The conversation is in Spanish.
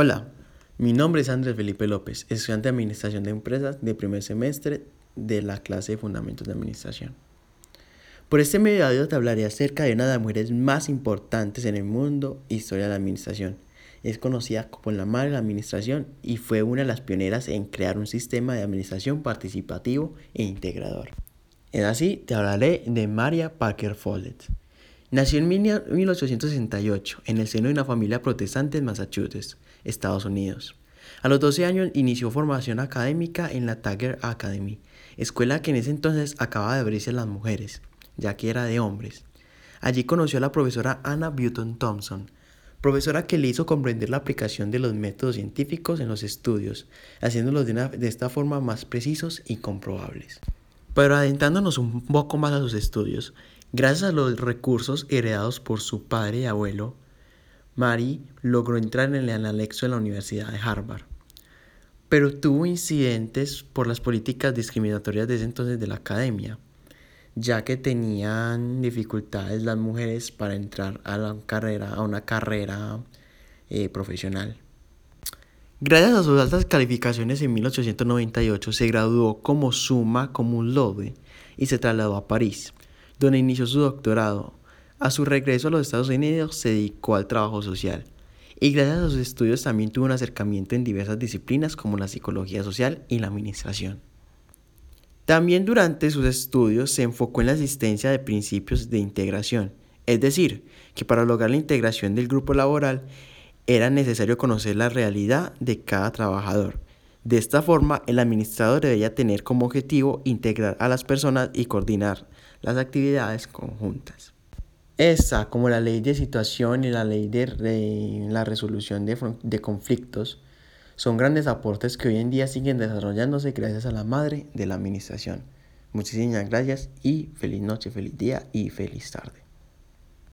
Hola, mi nombre es Andrés Felipe López, estudiante de Administración de Empresas de primer semestre de la clase de Fundamentos de Administración. Por este medio audio te hablaré acerca de una de las mujeres más importantes en el mundo, historia de la administración. Es conocida como la madre de la administración y fue una de las pioneras en crear un sistema de administración participativo e integrador. Es así, te hablaré de Maria Parker Follett. Nació en 1868 en el seno de una familia protestante en Massachusetts. Estados Unidos. A los 12 años inició formación académica en la Tagger Academy, escuela que en ese entonces acababa de abrirse a las mujeres, ya que era de hombres. Allí conoció a la profesora Anna Button Thompson, profesora que le hizo comprender la aplicación de los métodos científicos en los estudios, haciéndolos de, de esta forma más precisos y comprobables. Pero adentrándonos un poco más a sus estudios, gracias a los recursos heredados por su padre y abuelo, Mary logró entrar en el anexo de la Universidad de Harvard, pero tuvo incidentes por las políticas discriminatorias de ese entonces de la academia, ya que tenían dificultades las mujeres para entrar a, una carrera eh, profesional. Gracias a sus altas calificaciones en 1898 se graduó como summa cum laude y se trasladó a París, donde inició su doctorado a su regreso a los Estados Unidos se dedicó al trabajo social y gracias a sus estudios también tuvo un acercamiento en diversas disciplinas como la psicología social y la administración. También durante sus estudios se enfocó en la asistencia de principios de integración, es decir, que para lograr la integración del grupo laboral era necesario conocer la realidad de cada trabajador. De esta forma, el administrador debería tener como objetivo integrar a las personas y coordinar las actividades conjuntas. Esta, como la ley de situación y la ley de la resolución de, de conflictos, son grandes aportes que hoy en día siguen desarrollándose gracias a la madre de la administración. Muchísimas gracias y feliz noche, feliz día y feliz tarde.